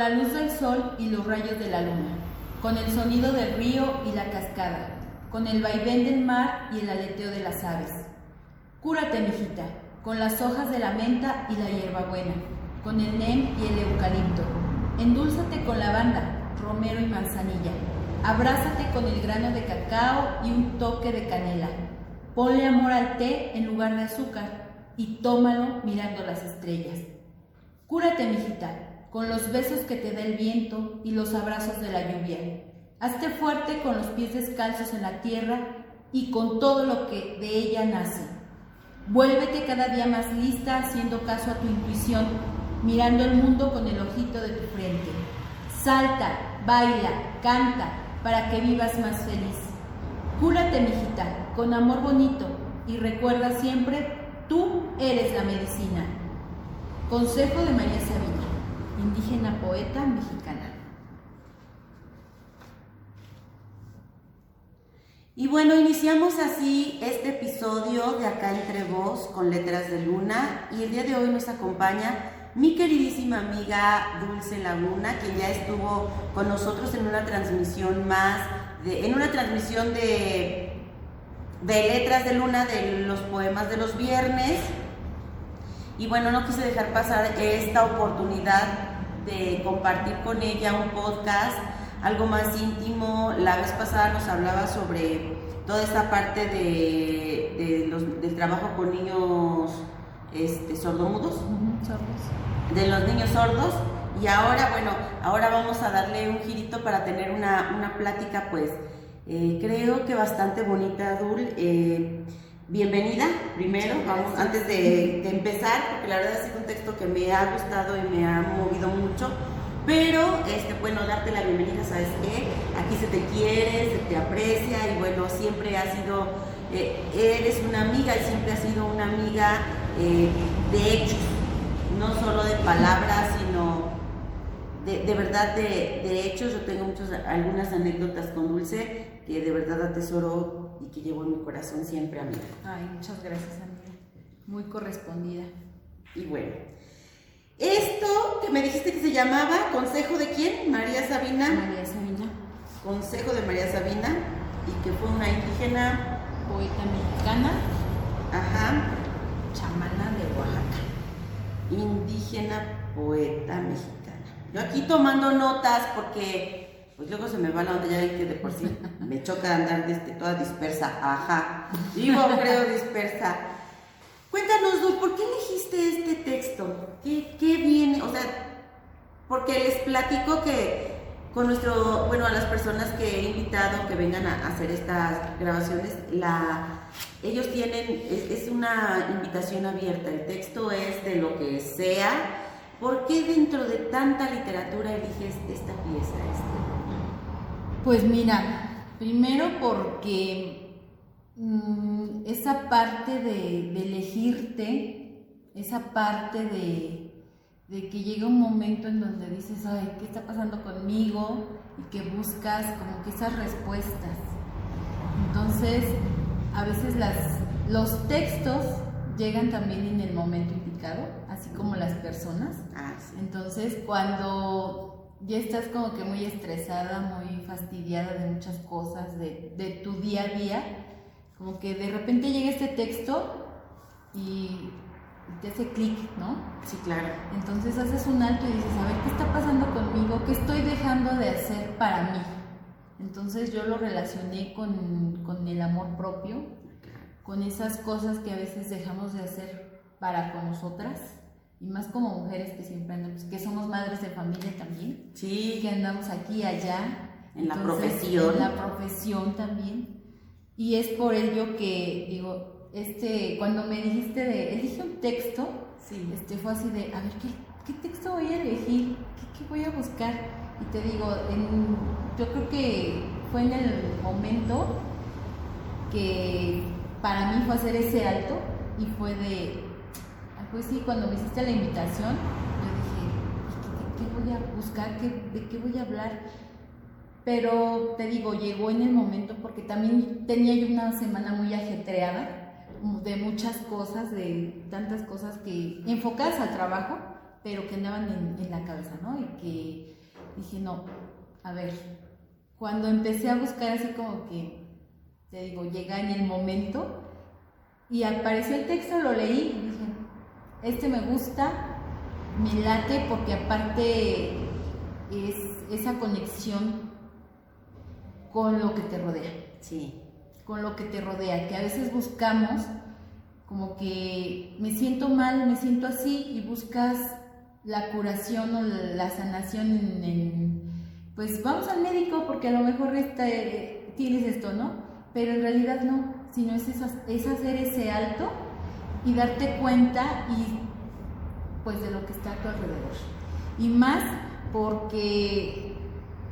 la luz del sol y los rayos de la luna, con el sonido del río y la cascada, con el vaivén del mar y el aleteo de las aves. Cúrate, mijita, con las hojas de la menta y la hierbabuena, con el nem y el eucalipto. Endúlzate con lavanda, romero y manzanilla. Abrázate con el grano de cacao y un toque de canela. Ponle amor al té en lugar de azúcar y tómalo mirando las estrellas. Cúrate, mijita, con los besos que te da el viento y los abrazos de la lluvia. Hazte fuerte con los pies descalzos en la tierra y con todo lo que de ella nace. Vuélvete cada día más lista haciendo caso a tu intuición, mirando el mundo con el ojito de tu frente. Salta, baila, canta, para que vivas más feliz. Cúrate, mijita, con amor bonito y recuerda siempre, tú eres la medicina. Consejo de María Sabina, indígena poeta mexicana. Y bueno, iniciamos así este episodio de Acá entre Vos con Letras de Luna y el día de hoy nos acompaña mi queridísima amiga Dulce Laguna, quien ya estuvo con nosotros en una transmisión más, en una transmisión de, de Letras de Luna de los poemas de los viernes. Y bueno, no quise dejar pasar esta oportunidad de compartir con ella un podcast algo más íntimo. La vez pasada nos hablaba sobre toda esta parte de, del trabajo con niños este, sordomudos, de los niños sordos. Y ahora, bueno, ahora vamos a darle un girito para tener una, una plática, pues, eh, creo que bastante bonita, Dul. Eh, bienvenida, primero, vamos, antes de, de, empezar, porque la verdad ha sido un texto que me ha gustado y me ha movido mucho. Pero, este, bueno, darte la bienvenida, ¿sabes qué? Aquí se te quiere, se te aprecia y bueno, siempre ha sido, eh, eres una amiga y siempre has sido una amiga eh, de hechos, no solo de palabras, sino de, de verdad de, de, hechos. Yo tengo muchas, algunas anécdotas con Dulce que de verdad atesoro y que llevo en mi corazón siempre, amiga. Ay, muchas gracias, amiga. Muy correspondida. Y bueno, esto que me dijiste que se llamaba Consejo de quién? María Sabina. María Sabina. Consejo de María Sabina y que fue una indígena. Poeta mexicana. Ajá. Chamana de Oaxaca. Indígena, poeta mexicana. Yo aquí tomando notas porque pues luego se me va la onda, ya ven que de por sí me choca andar este, toda dispersa. Ajá. Digo, creo dispersa. Cuéntanos, Dul, ¿por qué elegiste este texto? ¿Qué, ¿Qué, viene? O sea, porque les platico que con nuestro, bueno, a las personas que he invitado que vengan a hacer estas grabaciones, la, ellos tienen, es, es una invitación abierta, el texto es de lo que sea. ¿Por qué dentro de tanta literatura eliges esta pieza? Este? Pues mira, primero porque mmm, esa parte de, de, elegirte, esa parte de, de, que llega un momento en donde dices, ay, ¿qué está pasando conmigo? Y que buscas como que esas respuestas. Entonces, a veces las, los textos llegan también en el momento indicado, así como las personas. Ah, sí. Entonces, cuando ya estás como que muy estresada, muy fastidiada de muchas cosas, de, de tu día a día, como que de repente llega este texto y te hace clic, ¿no? Sí, claro. Entonces haces un alto y dices, a ver, ¿qué está pasando conmigo? ¿Qué estoy dejando de hacer para mí? Entonces yo lo relacioné con, con el amor propio, con esas cosas que a veces dejamos de hacer para con nosotras y más como mujeres que siempre andamos, que somos madres de familia también, sí. que andamos aquí allá. En la profesión. En la profesión también. Y es por ello que, digo, este, cuando me dijiste de, elige un texto, sí. este, fue así de, a ver, ¿qué, qué texto voy a elegir? ¿Qué, ¿Qué, voy a buscar? Y te digo, en, yo creo que fue en el momento que para mí fue hacer ese alto y fue de, pues sí, cuando me hiciste la invitación, yo dije, ¿qué, qué voy a buscar? ¿Qué, ¿De qué voy a hablar? Pero te digo, llegó en el momento porque también tenía yo una semana muy ajetreada, de muchas cosas, de tantas cosas que enfocadas al trabajo, pero que andaban en, la cabeza, ¿no? Y que dije, no, a ver, cuando empecé a buscar así como que, te digo, llega en el momento y apareció el texto, lo leí y dije, este me gusta, me late porque aparte es esa conexión con lo que te rodea. Sí. Con lo que te rodea, que a veces buscamos como que me siento mal, me siento así y buscas la curación o la sanación en, pues vamos al médico porque a lo mejor eh, tienes esto, ¿no? Pero en realidad no, sino es, es hacer ese alto y darte cuenta y pues de lo que está a tu alrededor. Y más porque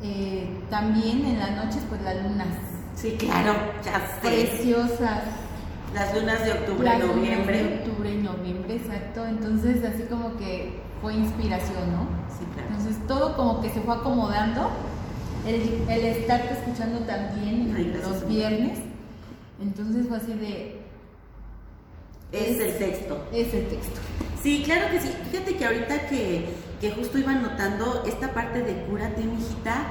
eh, también en las noches pues las lunas. Sí, claro, ya sé. Preciosas. Las lunas de octubre y noviembre. de octubre y noviembre, exacto. Entonces así como que fue inspiración, ¿no? Sí, claro. Entonces todo como que se fue acomodando. El, el estarte escuchando también los viernes. Entonces fue así de... Es, el texto. Es el texto. Sí, claro que sí. Fíjate que ahorita que, que justo iban notando esta parte de cúrate, mijita,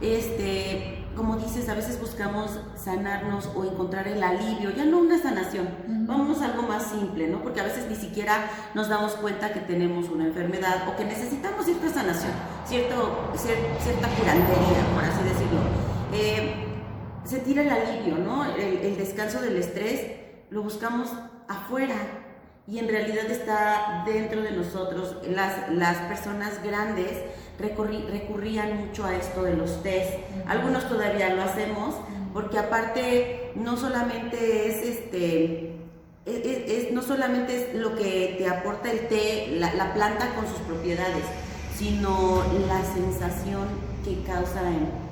este, como dices, a veces buscamos sanarnos o encontrar el alivio, ya no una sanación, vamos a algo más simple, ¿no? Porque a veces ni siquiera nos damos cuenta que tenemos una enfermedad o que necesitamos cierta sanación, cierto, cierta curantería, por así decirlo. Eh, sentir el alivio, ¿no? El, descanso del estrés lo buscamos afuera y en realidad está dentro de nosotros. Las, las personas grandes recurrían mucho a esto de los test. Algunos todavía lo hacemos porque aparte no solamente es este es, no solamente es lo que te aporta el té, la, planta con sus propiedades, sino la sensación que causa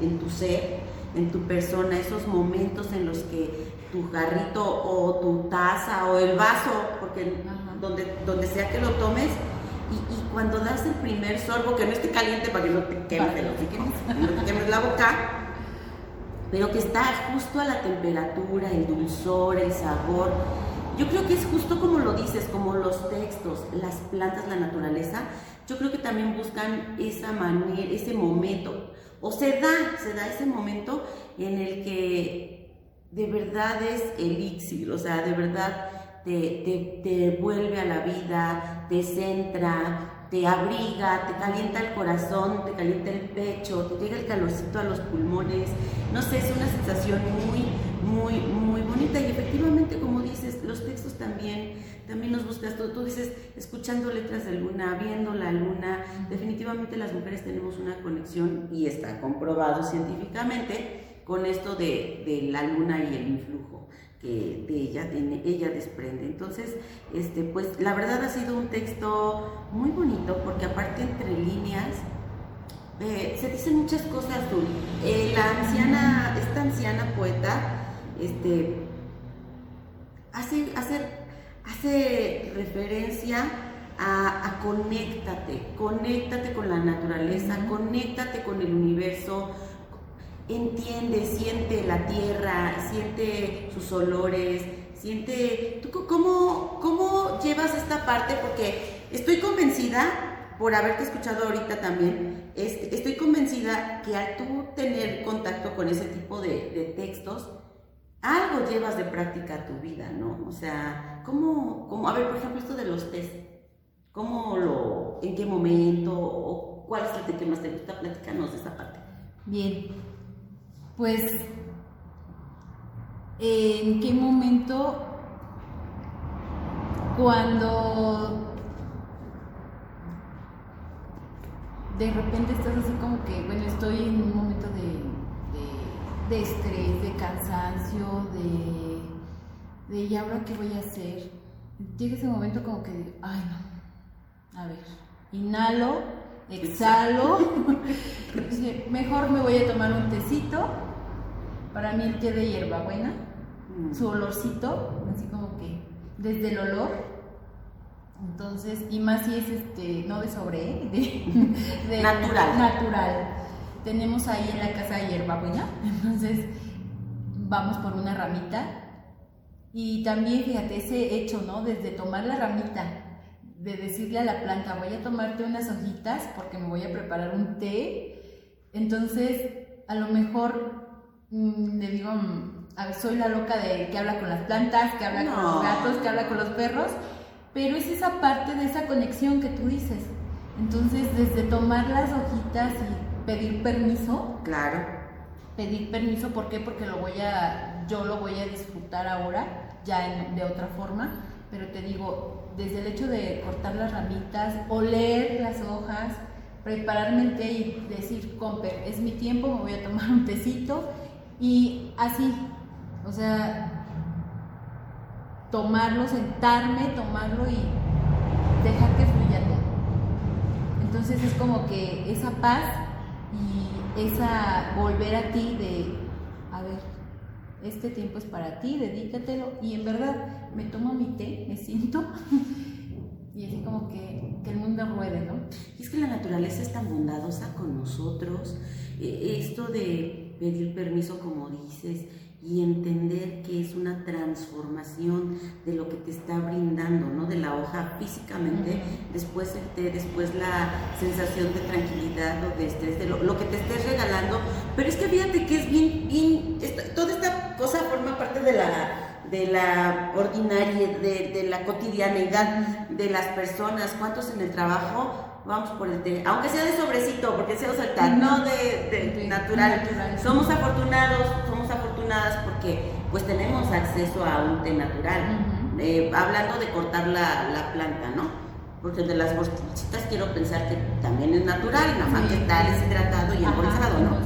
en, tu ser, en tu persona, esos momentos en los que tu jarrito o tu taza o el vaso, porque donde, donde sea que lo tomes, y, cuando das el primer sorbo, que no esté caliente para que no te quemes, no te quemes la boca, pero que está justo a la temperatura, el dulzor, el sabor. Yo creo que es justo como lo dices, como los textos, las plantas, la naturaleza. Yo creo que también buscan esa manera, ese momento, o se da, se da ese momento en el que de verdad es elixir, o sea, de verdad te, vuelve a la vida, te centra, te abriga, te calienta el corazón, te calienta el pecho, te llega el calorcito a los pulmones. No sé, es una sensación muy, muy, muy bonita. Y efectivamente, como dices, los textos también, también nos buscas. Tú, tú dices, escuchando letras de luna, viendo la luna. Definitivamente las mujeres tenemos una conexión y está comprobado científicamente con esto de, de la luna y el influjo que de ella, tiene, ella desprende. Entonces, este, pues la verdad ha sido un texto muy bonito porque aparte entre líneas eh, se dicen muchas cosas, eh, la anciana, esta anciana poeta, este, hace, hace, hace referencia a, a, conéctate, conéctate con la naturaleza, conéctate con el universo, entiende, siente la tierra, siente sus olores, siente... ¿Tú cómo, cómo llevas esta parte? Porque estoy convencida, por haberte escuchado ahorita también, estoy convencida que al tú tener contacto con ese tipo de, textos, algo llevas de práctica a tu vida, ¿no? O sea, ¿cómo, cómo, a ver, por ejemplo, esto de los test, ¿cómo lo, en qué momento, o cuál es el que más te gusta? Platícanos de esa parte. Bien, pues, ¿en qué momento cuando de repente estás así como que, bueno, estoy en un momento de, de, estrés, de cansancio, de, de, ¿y ahora qué voy a hacer? Llega ese momento como que, ay no, a ver, inhalo, exhalo, mejor me voy a tomar un tecito para mí el té de hierbabuena, mm. su olorcito, así como que desde el olor. Entonces, y más si es este, no de sobre, de, natural. natural. Tenemos ahí en la casa de hierbabuena, entonces vamos por una ramita Y también, fíjate, ese hecho, ¿no? Desde tomar la ramita, de decirle a la planta, voy a tomarte unas hojitas porque me voy a preparar un té. Entonces, a lo mejor mm, le digo, mm, a ver, soy la loca de que habla con las plantas, que habla con los gatos, que habla con los perros, pero es esa parte de esa conexión que tú dices. Entonces, desde tomar las hojitas y pedir permiso, Claro. pedir permiso, ¿por qué? Porque lo voy a, yo lo voy a disfrutar ahora, ya en- de otra forma, pero te digo, desde el hecho de cortar las ramitas, oler las hojas, prepararme el té y decir, comper, es mi tiempo, me voy a tomar un tecito, y así, o sea, tomarlo, sentarme, tomarlo y dejar que fluya todo. Entonces es como que esa paz y esa volver a ti de, a ver, este tiempo es para ti, dedícatelo. Y en verdad me tomo mi té, me siento y así como que, que el mundo ruede, ¿no? Y es que la naturaleza es tan bondadosa con nosotros. Eh, Esto de pedir permiso, como dices, y entender que es una transformación de lo que te está brindando, ¿no? De la hoja físicamente, después el té, después la sensación de tranquilidad o de estrés, de lo, lo que te estés regalando. Pero es que fíjate que es bien, bien, esta- toda esta cosa forma parte de la, de la ordinaria, de, de la cotidianidad de las personas. ¿Cuántos en el trabajo? Vamos por el té, aunque sea de sobrecito, porque sea saltar, no de, de natural. natural. Somos afortunados, somos afortunadas porque pues tenemos acceso a un té natural. Eh, hablando de cortar la, la planta, ¿no? Porque de las bolsitas quiero pensar que también es natural, nada más Sí. que está deshidratado y Ajá, embolsado, ¿no?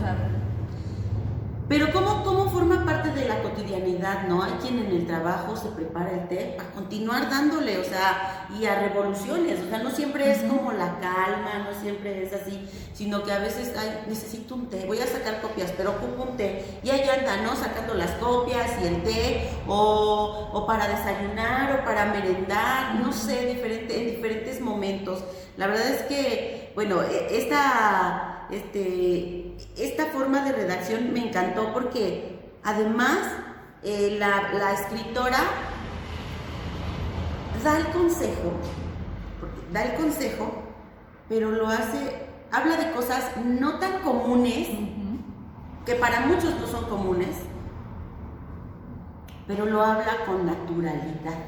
Pero ¿cómo, ¿cómo forma parte de la cotidianidad, no? Hay quien en el trabajo se prepara el té a continuar dándole, o sea, y a revoluciones, o sea, no siempre es como la calma, no siempre es así, sino que a veces, ay, necesito un té, voy a sacar copias, pero ocupo un té, y ahí anda, ¿no? Sacando las copias y el té, o, o para desayunar, o para merendar, no sé, diferente, en diferentes momentos. La verdad es que, bueno, e- esta, este, esta forma de redacción me encantó porque además eh, la, la escritora da el consejo, porque da el consejo, pero lo hace, habla de cosas no tan comunes, que para muchos no son comunes, pero lo habla con naturalidad,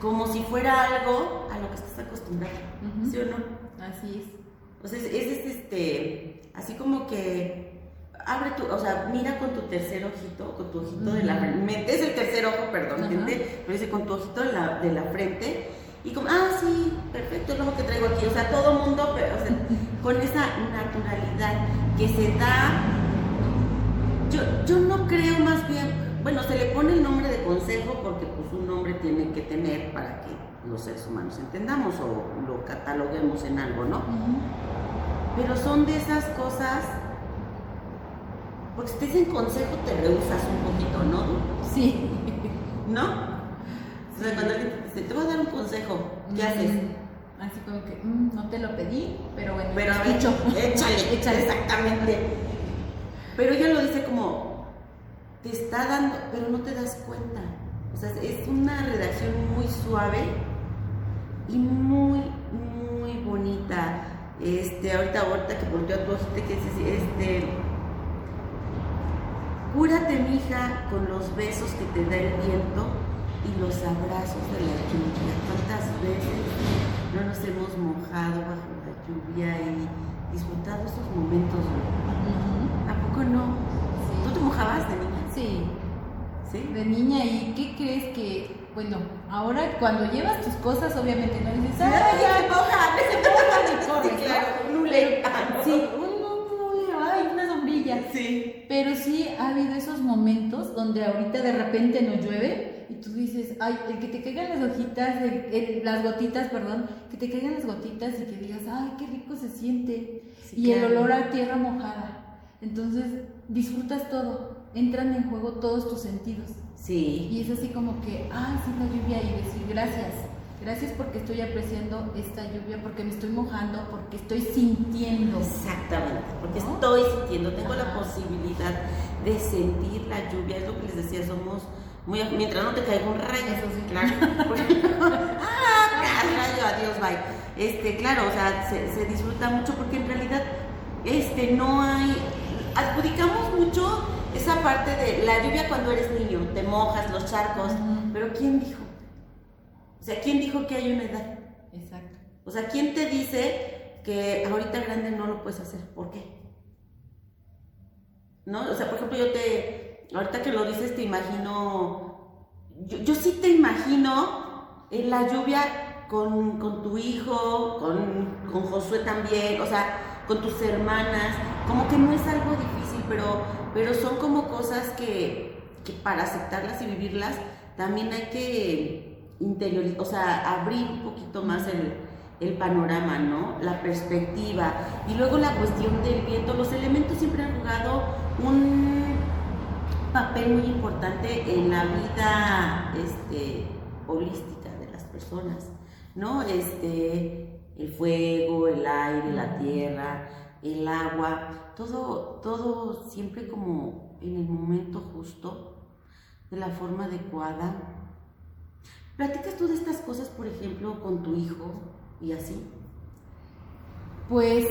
como si fuera algo a lo que estás acostumbrado. ¿sí o no? Así es. Entonces, es este, este, así como que abre tu, o sea, mira con tu tercer ojito, con tu ojito de la frente, metes el tercer ojo, perdón, gente, pero dice con tu ojito de la, de la frente y como, ah, sí, perfecto, el ojo que traigo aquí, o sea, todo mundo, pero, o sea, con esa naturalidad que se da, yo, yo no creo más bien, bueno, se le pone el nombre de consejo porque pues un nombre tiene que tener para que los seres humanos entendamos o lo cataloguemos en algo, ¿no? Pero son de esas cosas. Porque si te dicen consejo, te rehusas un poquito, ¿no? Sí. ¿No? O sea, cuando alguien te dice, te voy a dar un consejo, ¿qué Mm, haces? Así como que, mm, no te lo pedí, pero bueno, Pero a ver, escucho. échale, Échale. exactamente. Pero ella lo dice como, te está dando, pero no te das cuenta. O sea, es una redacción muy suave y muy, muy bonita. Este, ahorita, ahorita que volteó a tu ojito, que dice, este, cúrate, mija, con los besos que te da el viento y los abrazos de la lluvia. ¿Cuántas veces no nos hemos mojado bajo la lluvia y disfrutado esos momentos? Ujú. ¿A poco no? ¿Tú te mojabas de niña? Sí, ¿Sí? de niña. ¿Y qué crees que, bueno, ahora cuando llevas tus cosas, obviamente no dices, ¡ay, ya! moja! Se y corres, Sí, claro, ¿no? Pero- Sí, un, un ay, una sombrilla. Sí. Pero sí ha habido esos momentos donde ahorita de repente nos llueve y tú dices, ay, el que te caigan las hojitas, el- el- las gotitas, perdón, que te caigan las gotitas y que digas, ay, qué rico se siente. Sí, y el olor a tierra mojada. Entonces disfrutas todo, entran en juego todos tus sentidos. Sí. Y es así como que, ay, sí, la lluvia y decir gracias. Gracias porque estoy apreciando esta lluvia, porque me estoy mojando, porque estoy sintiendo. Exactamente, porque ¿No? estoy sintiendo, tengo la posibilidad de sentir la lluvia, es lo que les decía, somos Muy, mientras no te caiga un rayo. Eso sí. Claro. ah, rayo, adiós, bye. Este, claro, o sea, se, se disfruta mucho porque en realidad este, no hay. Adjudicamos mucho esa parte de la lluvia cuando eres niño, te mojas, los charcos. Pero ¿quién dijo? O sea, ¿quién dijo que hay una edad? Exacto. O sea, ¿quién te dice que ahorita grande no lo puedes hacer? ¿Por qué? ¿No? O sea, por ejemplo, yo te, ahorita que lo dices, te imagino, yo, yo sí te imagino en la lluvia con, con tu hijo, con, con Josué también, o sea, con tus hermanas, como que no es algo difícil, pero, pero son como cosas que, para aceptarlas y vivirlas también hay que interiorizar, o sea, abrir un poquito más el, el panorama, ¿no? La perspectiva. Y luego la cuestión del viento. Los elementos siempre han jugado un papel muy importante en la vida este, holística de las personas, ¿no? Este, el fuego, el aire, la tierra, el agua, todo, todo siempre como en el momento justo, de la forma adecuada. ¿Platicas tú de estas cosas, por ejemplo, con tu hijo y así? Pues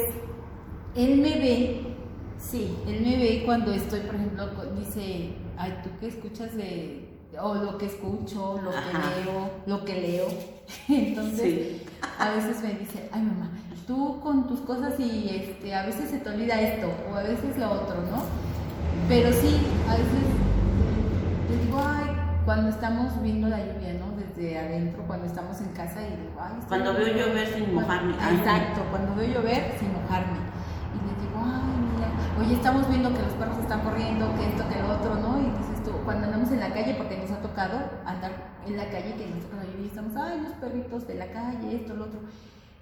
él me ve, Sí. él me ve cuando estoy, por ejemplo, dice, ay, ¿tú qué escuchas de, o lo que escucho, lo Ajá. que leo, lo que leo? Entonces, Sí. a veces me dice, ay mamá, tú con tus cosas y este, a veces se te olvida esto, o a veces lo otro, ¿no? Pero sí, a veces le digo, ay, cuando estamos viendo la lluvia, ¿no? Desde adentro, cuando estamos en casa y digo, ay, Cuando veo llover sin mojarme. Exacto, cuando veo llover sin mojarme. Y le digo, ay, mira, oye, estamos viendo que los perros están corriendo, que esto, que lo otro, ¿no? Y dices tú, cuando andamos en la calle, porque nos ha tocado andar en la calle, que nos toca la lluvia y estamos, ay, los perritos de la calle, esto, lo otro.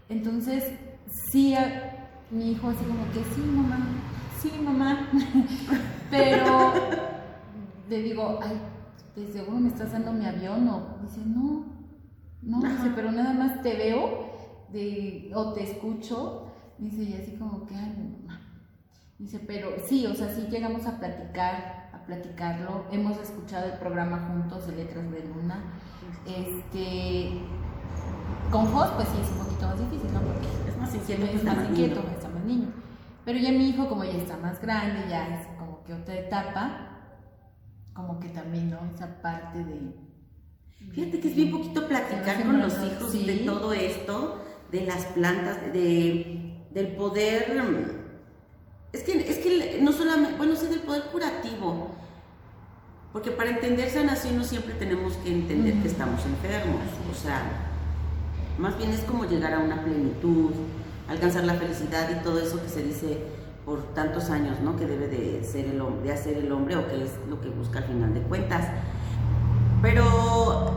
Entonces, sí, a- mi hijo así como que, sí, mamá, sí, mamá. Pero le digo, ay, de seguro me estás dando mi avión o dice, no, no, Ajá. dice, pero nada más te veo de, o te escucho, dice, y así como que, ay, mamá. Dice, pero sí, o sea, sí llegamos a platicar, a platicarlo. Hemos escuchado el programa juntos de Letras de Luna. Este, con Jos, pues sí es un poquito más difícil, ¿no? Porque más inquieto, siempre es está más inquieto, niño. está más niño. Pero ya mi hijo, como ya está más grande, ya es como que otra etapa, como que también, ¿no? Esa parte de... Fíjate que es bien poquito platicar con los hijos Sí. de todo esto, de las plantas, de, del poder. mm, Es que, es que no solamente, bueno, sí, del poder curativo. Porque para entender sanación no siempre tenemos que entender que Ujú. estamos enfermos. O sea, más bien es como llegar a una plenitud, alcanzar la felicidad y todo eso que se dice por tantos años, ¿no? Que debe de ser el hombre, de hacer el hombre o que es lo que busca al final de cuentas. Pero,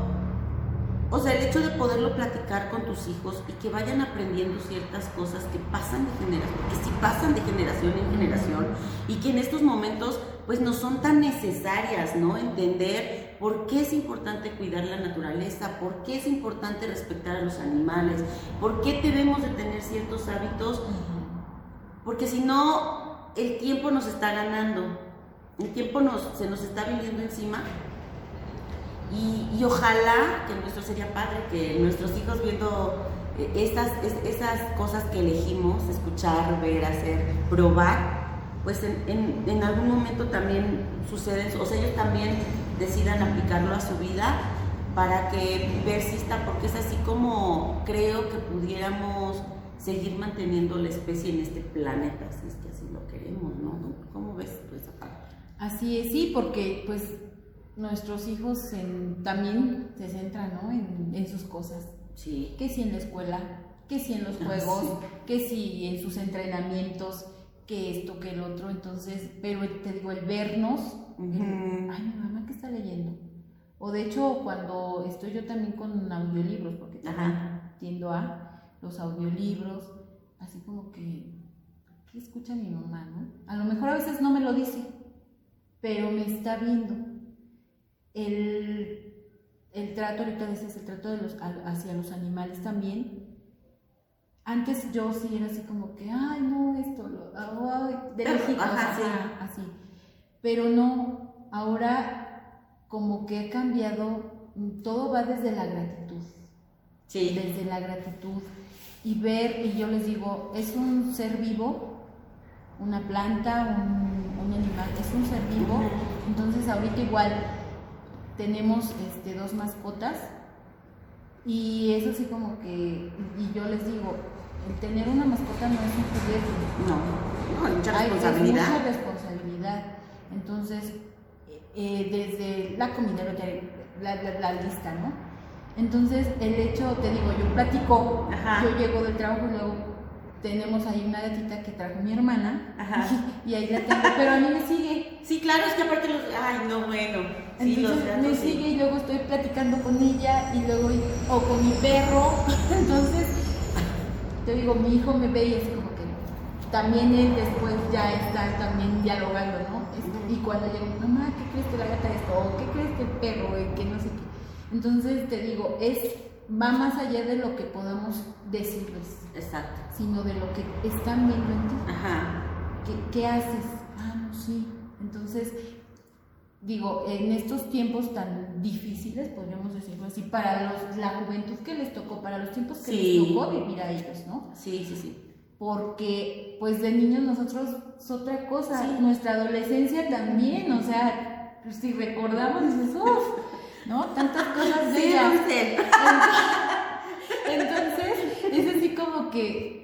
o sea, el hecho de poderlo platicar con tus hijos y que vayan aprendiendo ciertas cosas que pasan de generación, que sí pasan de generación en generación y que en estos momentos pues no son tan necesarias, ¿no? Entender por qué es importante cuidar la naturaleza, por qué es importante respetar a los animales, por qué debemos de tener ciertos hábitos porque si no, el tiempo nos está ganando. El tiempo nos, se nos está viniendo encima. Y, y ojalá que nuestro sería padre, que nuestros hijos viendo eh, estas, es- esas cosas que elegimos, escuchar, ver, hacer, probar, pues en, en- en algún momento también suceden, o sea, ellos también decidan aplicarlo a su vida para que persista, porque es así como creo que pudiéramos seguir manteniendo la especie en este planeta, si es que así lo queremos, ¿no? ¿Cómo ves tú esa parte? Así es, sí, porque pues nuestros hijos en- también se centran, ¿no? En, en sus cosas. Sí. Que si en la escuela, que si en los Ah, juegos, sí. que si en sus entrenamientos, que esto, que el otro. Entonces, pero te digo, el vernos, el, ay, mi mamá, ¿qué está leyendo? O de hecho, cuando estoy yo también con audiolibros, porque también Ajá. tiendo a los audiolibros, así como que, ¿qué escucha mi mamá, no? A lo mejor a veces no me lo dice, pero me está viendo. El, el trato, ahorita dices, el trato de los, hacia los animales también. Antes yo sí era así como que, ay, no, esto, lo, ay, de lejitos, ajá, sí. así. Pero no, ahora como que ha cambiado, mm, todo va desde la gratitud, Sí. desde la gratitud y ver, y yo les digo, es un ser vivo, una planta, un, un animal, es un ser vivo, entonces ahorita igual tenemos este, dos mascotas y es así como que, y yo les digo, el tener una mascota no es un juguete, No, no, hay mucha hay- responsabilidad. Es mucha responsabilidad. Entonces, eh, desde la comida, la, la, la lista, ¿no? Entonces, el hecho, te digo, yo platico, Ajá. yo llego del trabajo y luego tenemos ahí una gatita que trajo mi hermana Ajá. y ahí la tengo, pero a mí me sigue. Sí, claro, es que aparte los. Ay, no, bueno. Sí, Entonces me sí. sigue y luego estoy platicando con ella y luego o con mi perro. Entonces, te digo, mi hijo me ve y es como que también él después ya está también dialogando, ¿no? Y cuando llego, mamá, ¿qué crees que la gata esto? O ¿qué crees que el perro? Y que no sé qué. Entonces te digo, es va más allá de lo que podamos decirles, Exacto. sino de lo que están viendo en ti. Ajá. ¿Qué, qué haces? Ah, no, sí. Entonces, digo, en estos tiempos tan difíciles, podríamos decirlo así, para los, la juventud que les tocó, para los tiempos que Sí. les tocó vivir a ellos, ¿no? Sí, sí, sí. Porque, pues de niños nosotros es otra cosa, Sí. nuestra adolescencia también, o sea, pues, si recordamos, dices, uff, ¿no? Tantas cosas Sí, bellas. Dulce. Entonces, es así como que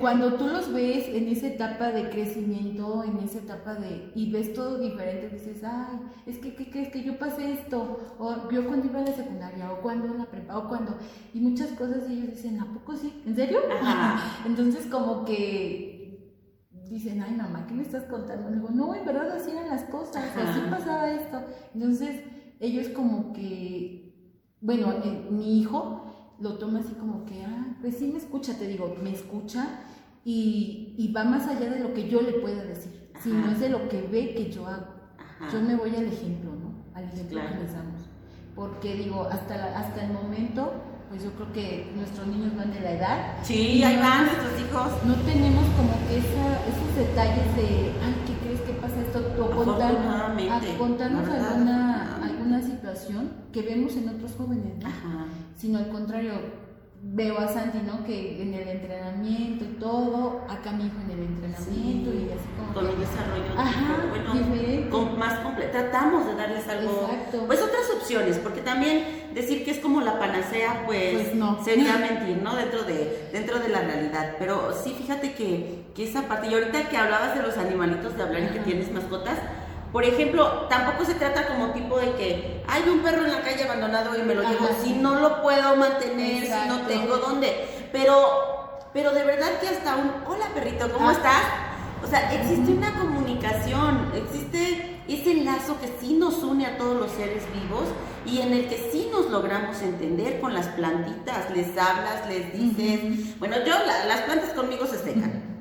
cuando tú los ves en esa etapa de crecimiento, en esa etapa de. y ves todo diferente, dices, ay, es que, ¿qué crees que yo pasé esto? O yo cuando iba a la secundaria, o cuando en la prepa, o cuando. y muchas cosas, y ellos dicen, ¿a poco sí? ¿En serio? Ajá. Entonces, como que dicen, ay mamá, ¿qué me estás contando? Le digo, no, en verdad así eran las cosas, Ajá. así pasaba esto. Entonces, ellos como que, bueno, eh, mi hijo lo toma así como que, ah, pues sí me escucha, te digo, me escucha y, y va más allá de lo que yo le pueda decir, sino Ajá. es de lo que ve que yo hago. Ajá. Yo me voy al ejemplo, ¿no? Al ejemplo Claro. que les damos. Porque digo, hasta, la- hasta el momento, pues yo creo que nuestros niños van de la edad Sí, ahí van nuestros hijos. no tenemos como que esa, esos detalles de, ay, ¿qué crees que pasa esto? O contar- Afortunadamente, a contarnos alguna, situación que vemos en otros jóvenes, ¿no? Ajá. Sino al contrario, veo a Santi, ¿no? Que en el entrenamiento y todo, acá mi hijo en el entrenamiento Sí. y así como Con un desarrollo Ajá, bueno, diferente. con- más completo. Tratamos de darles algo, Exacto. pues otras opciones, porque también decir que es como la panacea, pues, Pues no. sería mentir, ¿no? Dentro de, dentro de la realidad. Pero sí, fíjate que, que esa parte, y ahorita que hablabas de los animalitos, de hablar y que Ajá. tienes mascotas, por ejemplo, tampoco se trata como tipo de que hay un perro en la calle abandonado y me lo llevo, sí. si no lo puedo mantener, si no tengo dónde. Pero, pero de verdad que hasta un, hola perrito, ¿cómo Ah. estás? O sea, existe una comunicación, existe ese lazo que sí nos une a todos los seres vivos y en el que sí nos logramos entender con las plantitas, les hablas, les dices, bueno, yo la- las plantas conmigo se secan.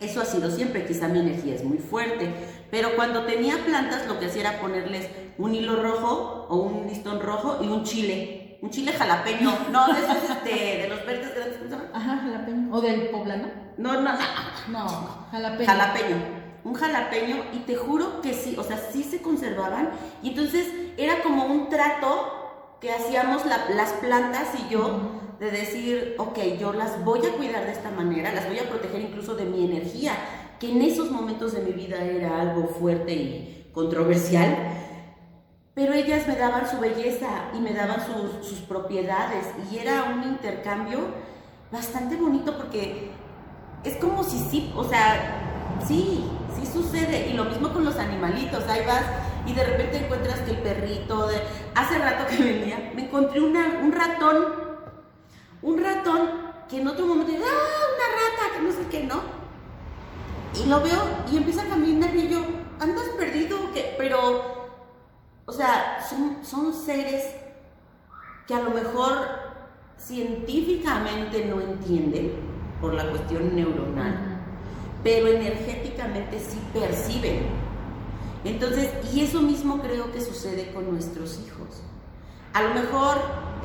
Eso ha sido siempre, quizá mi energía es muy fuerte, pero cuando tenía plantas lo que hacía era ponerles un hilo rojo o un listón rojo y un chile, un chile jalapeño, no de esos este, de los verdes grandes, ¿cómo se llama? Ajá, jalapeño. ¿O del poblano? No, no, no, jalapeño. jalapeño. Un jalapeño y te juro que sí, o sea, sí se conservaban y entonces era como un trato que hacíamos la- las plantas y yo de decir, ok, yo las voy a cuidar de esta manera, las voy a proteger incluso de mi energía, que en esos momentos de mi vida era algo fuerte y controversial, pero ellas me daban su belleza y me daban sus, sus propiedades y era un intercambio bastante bonito porque es como si sí, o sea, sí, sí sucede. Y lo mismo con los animalitos, ahí vas y de repente encuentras que el perrito, hace rato que venía, me encontré un ratón, un ratón que en otro momento, ¡ah, una rata! Que no sé qué, ¿no? Y lo veo y empieza a caminar y yo, ¿andas perdido o qué? Pero, o sea, son, son seres que a lo mejor científicamente no entienden por la cuestión neuronal, pero energéticamente sí perciben. Entonces, y eso mismo creo que sucede con nuestros hijos. A lo mejor,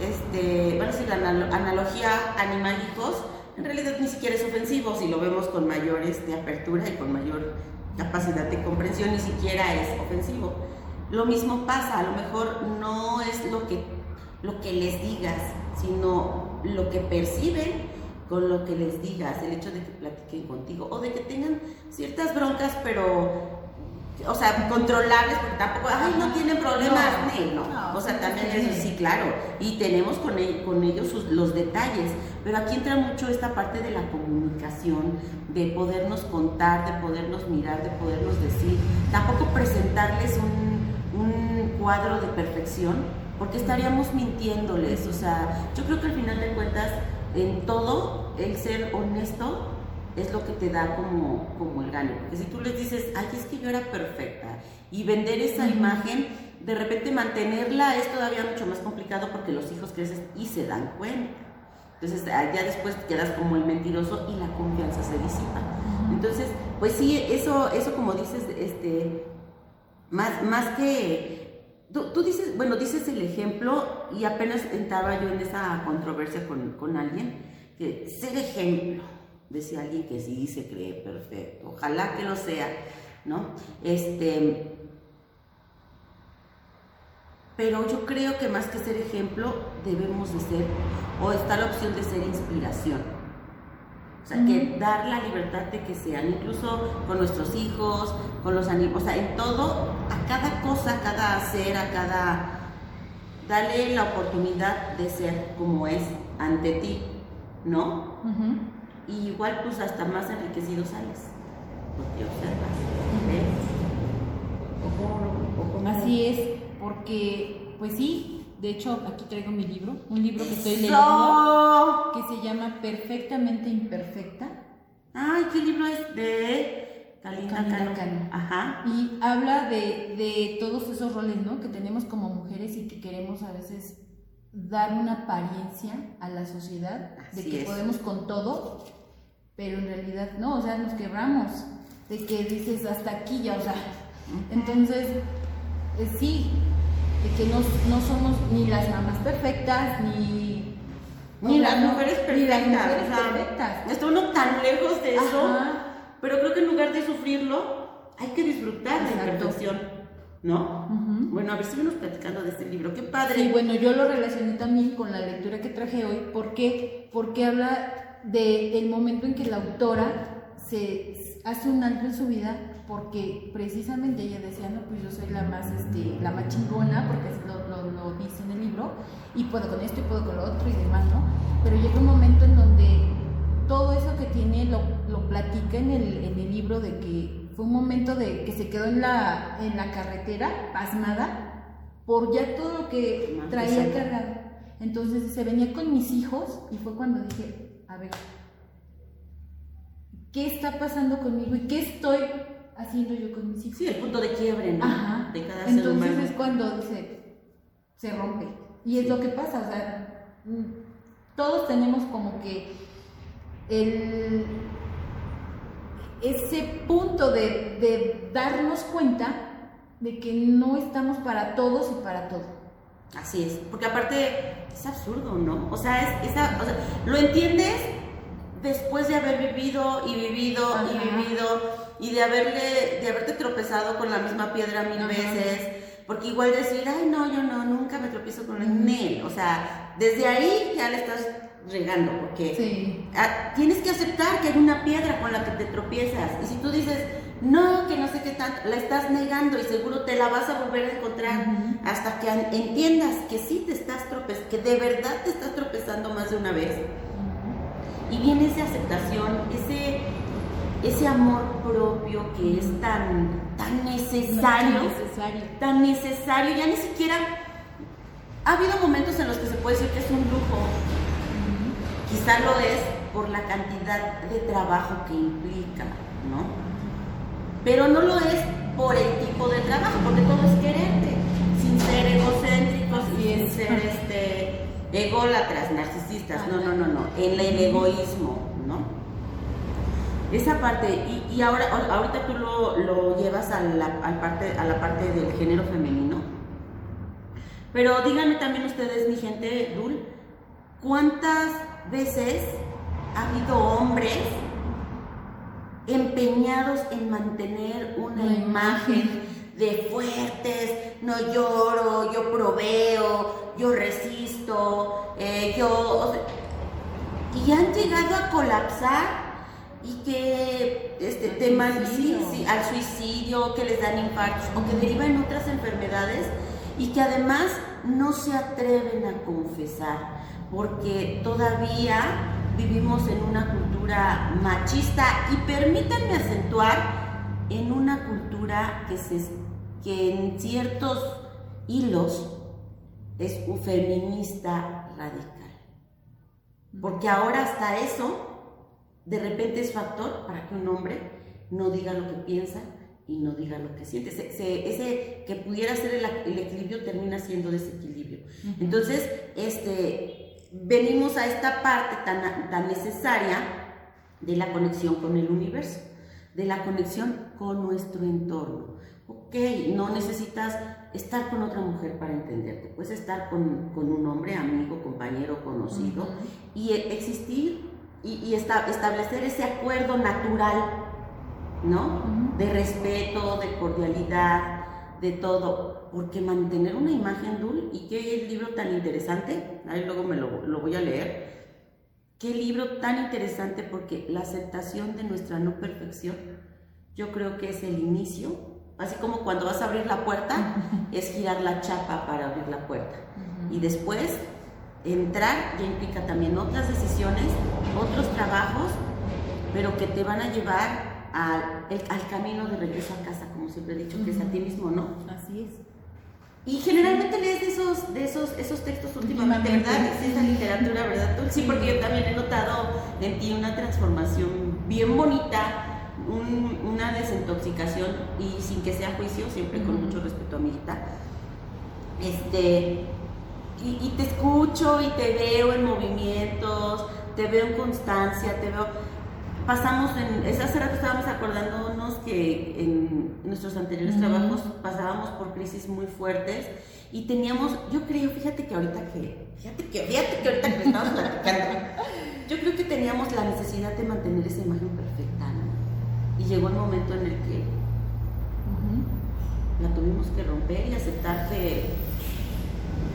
este, van a decir la analo- analogía animal-hijos, en realidad ni siquiera es ofensivo si lo vemos con mayores de apertura y con mayor capacidad de comprensión, ni siquiera es ofensivo. lo mismo pasa, a lo mejor no es lo que, lo que les digas, sino lo que perciben con lo que les digas, el hecho de que platiquen contigo o de que tengan ciertas broncas, pero o sea, controlables, porque tampoco, ay, no tienen problemas, no, no. o sea, también eso sí, claro, y tenemos con, con ellos los detalles, pero aquí entra mucho esta parte de la comunicación, de podernos contar, de podernos mirar, de podernos decir, tampoco presentarles un, un cuadro de perfección, porque estaríamos mintiéndoles, o sea, yo creo que al final de cuentas, en todo, el ser honesto es lo que te da como, como el gane. Porque si tú les dices, ay, es que yo era perfecta, y vender esa imagen, de repente mantenerla es todavía mucho más complicado porque los hijos crecen y se dan cuenta. Entonces ya después quedas como el mentiroso y la confianza se disipa. Entonces, pues sí, eso, eso como dices, este, más, más que... Tú, tú, dices, bueno, dices el ejemplo y apenas entraba yo en esa controversia con, con alguien, que ser ejemplo decía alguien que sí se cree perfecto, ojalá que lo sea, ¿no? Este, pero yo creo que más que ser ejemplo, debemos de ser, o está la opción de ser inspiración. O sea, que dar la libertad de que sean, incluso con nuestros hijos, con los animales, o sea, en todo, a cada cosa, a cada hacer, a cada... Dale la oportunidad de ser como es ante ti, ¿no? Y igual pues hasta más enriquecido sales, porque observas, ves. Así es, porque pues sí, de hecho aquí traigo mi libro, un libro que estoy leyendo que se llama Perfectamente Imperfecta. Ay, ¿qué libro es? De Kalina Cano. Ajá. Y habla de, de todos esos roles, ¿no? Que tenemos como mujeres y que queremos a veces dar una apariencia a la sociedad de que podemos con todo, pero en realidad no, o sea, nos quebramos, de que dices hasta aquí ya, o sea, entonces eh, sí, de que no, no, somos ni las mamás perfectas, ni, ni las mujeres perfectas. Está uno tan lejos de eso, pero creo que en lugar de sufrirlo, hay que disfrutar de la perfección. ¿no? Bueno, a ver, seguimos platicando de este libro, qué padre. Sí, bueno, yo lo relacioné también con la lectura que traje hoy, ¿por qué? Porque habla del momento en que la autora se hace un alto en su vida porque precisamente ella decía, no, pues yo soy la más, este, la más chingona, porque lo, lo, dice en el libro, y puedo con esto y puedo con lo otro y demás, ¿no? Pero llega un momento en donde todo eso que tiene lo, lo platica en el, en el libro de que fue un momento de que se quedó en la, en la carretera, pasmada, por ya todo lo que traía cargado. Entonces se venía con mis hijos y fue cuando dije, a ver, ¿qué está pasando conmigo y qué estoy haciendo yo con mis hijos? Sí, el punto de quiebre, ¿no? Ajá. De cada Entonces es cuando se, se rompe. Y es lo que pasa, o sea, mm, todos tenemos como que el ese punto de, darnos cuenta de que no estamos para todos y para todo. Así es, porque aparte es absurdo, ¿no? O sea, es, lo entiendes después de haber vivido y vivido y vivido y de haberle de haberte tropezado con la misma piedra mil veces, porque igual decir, ay, no, yo no, nunca me tropiezo con el Nel, o sea, desde ahí ya le estás regando, porque ah, tienes que aceptar que hay una piedra con la que te tropiezas. Y si tú dices, no, que no sé qué tanto, la estás negando y seguro te la vas a volver a encontrar hasta que entiendas que sí te estás tropezando, que de verdad te estás tropezando más de una vez. Y viene esa aceptación, ese, ese amor propio que es tan, tan necesario, necesario, tan necesario, ya ni siquiera... Ha habido momentos en los que se puede decir que es un lujo, Quizá lo es por la cantidad de trabajo que implica, ¿no? Pero no lo es por el tipo de trabajo, porque todo es quererte, sin ser egocéntricos y sin ser este, ególatras, narcisistas, no, no, no, no, en el egoísmo, ¿no? Esa parte, y, ahora, ahorita tú lo, llevas a la, parte, a la parte del género femenino, pero díganme también ustedes, mi gente, Dul, ¿cuántas veces ha habido hombres empeñados en mantener una imagen de fuertes, no lloro, yo proveo, yo resisto, eh, yo... y han llegado a colapsar y que este, teman al suicidio, que les dan infartos o que derivan otras enfermedades y que además no se atreven a confesar porque todavía vivimos en una cultura machista y permítanme acentuar en una cultura que, se, que en ciertos hilos es un feminista radical. Porque ahora hasta eso de repente es factor para que un hombre no diga lo que piensa y no diga lo que siente. ese que pudiera ser el, equilibrio termina siendo desequilibrio. Entonces, este, venimos a esta parte tan, tan necesaria de la conexión con el universo, de la conexión con nuestro entorno. Ok, no necesitas estar con otra mujer para entenderte, puedes estar con, con un hombre, amigo, compañero, conocido y existir y, establecer ese acuerdo natural, ¿no? De respeto, de cordialidad, de todo. Porque mantener una imagen dul, y qué libro tan interesante, ahí luego me lo, lo voy a leer. Qué libro tan interesante porque la aceptación de nuestra no perfección, yo creo que es el inicio, así como cuando vas a abrir la puerta, es girar la chapa para abrir la puerta. Y después entrar ya implica también otras decisiones, otros trabajos, pero que te van a llevar al, al camino de regreso a casa, como siempre he dicho, que es a ti mismo, ¿no? Así es. Y generalmente lees de esos, de esos, esos textos últimamente, ¿verdad? Es esa literatura, ¿verdad? Sí, porque yo también he notado en ti una transformación bien bonita, una desintoxicación y sin que sea juicio, siempre con mucho respeto a mi hija. Este, y, te escucho y te veo en movimientos, te veo en constancia, te veo... Pasamos en... Esa hace rato estábamos acordándonos que en nuestros anteriores trabajos pasábamos por crisis muy fuertes y teníamos, yo creo, fíjate que ahorita que, fíjate que, fíjate que ahorita que estamos platicando, yo creo que teníamos la necesidad de mantener esa imagen perfecta, ¿no? Y llegó el momento en el que la tuvimos que romper y aceptar que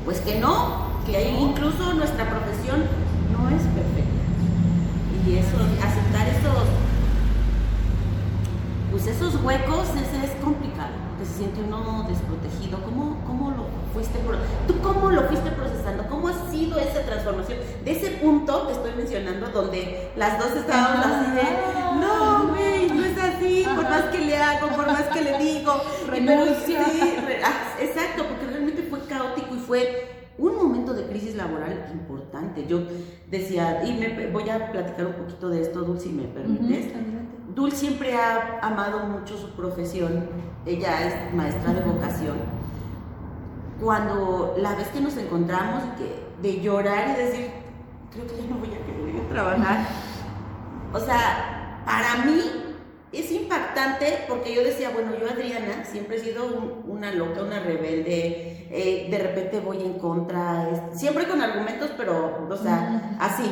pues que no, que incluso nuestra profesión no es perfecta. Y eso, aceptar esos, pues esos huecos es, es complicado, porque se siente uno desprotegido. ¿Cómo, cómo lo fuiste, tú cómo lo fuiste procesando? ¿Cómo ha sido esa transformación? De ese punto que estoy mencionando, donde las dos estábamos así de, no, güey, no es así, por más que le hago, por más que le digo. Renuncia. Ah, exacto, porque realmente fue caótico y fue un momento de crisis laboral importante. Yo decía, y me voy a platicar un poquito de esto, Dul, si me permites. Dul siempre ha amado mucho su profesión, ella es maestra de vocación. Cuando la vez que nos encontramos, que, de llorar y decir, creo que ya no voy a querer trabajar, o sea, para mí es impactante porque yo decía, bueno, yo Adriana siempre he sido una loca, una rebelde, eh, de repente voy en contra, siempre con argumentos, pero, o sea, así.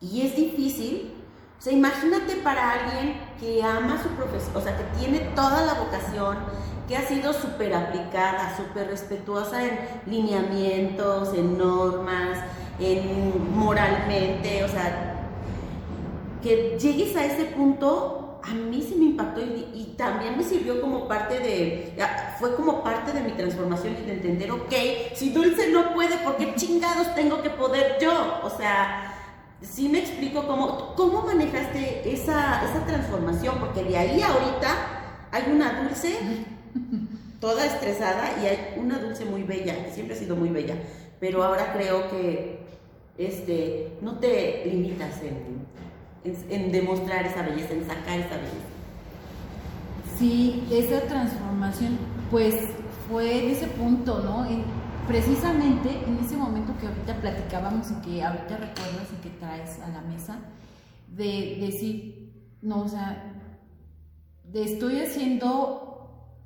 Y es difícil, o sea, imagínate para alguien que ama su profesión, o sea, que tiene toda la vocación, que ha sido súper aplicada, súper respetuosa en lineamientos, en normas, en moralmente, o sea, que llegues a ese punto, a mí sí me impactó y, también me sirvió como parte de, fue como parte de mi transformación y de entender, ok, si Dulce no puede, ¿por qué chingados tengo que poder yo? O sea, sí me explico cómo, cómo manejaste esa, esa transformación, porque de ahí ahorita hay una Dulce toda estresada y hay una Dulce muy bella, siempre ha sido muy bella, pero ahora creo que este, no te limitas en en, demostrar esa belleza, en sacar esa belleza. Sí, esa transformación, pues fue en ese punto, ¿no? precisamente en ese momento que ahorita platicábamos y que ahorita recuerdas y que traes a la mesa, de, decir, no, o sea, de estoy haciendo,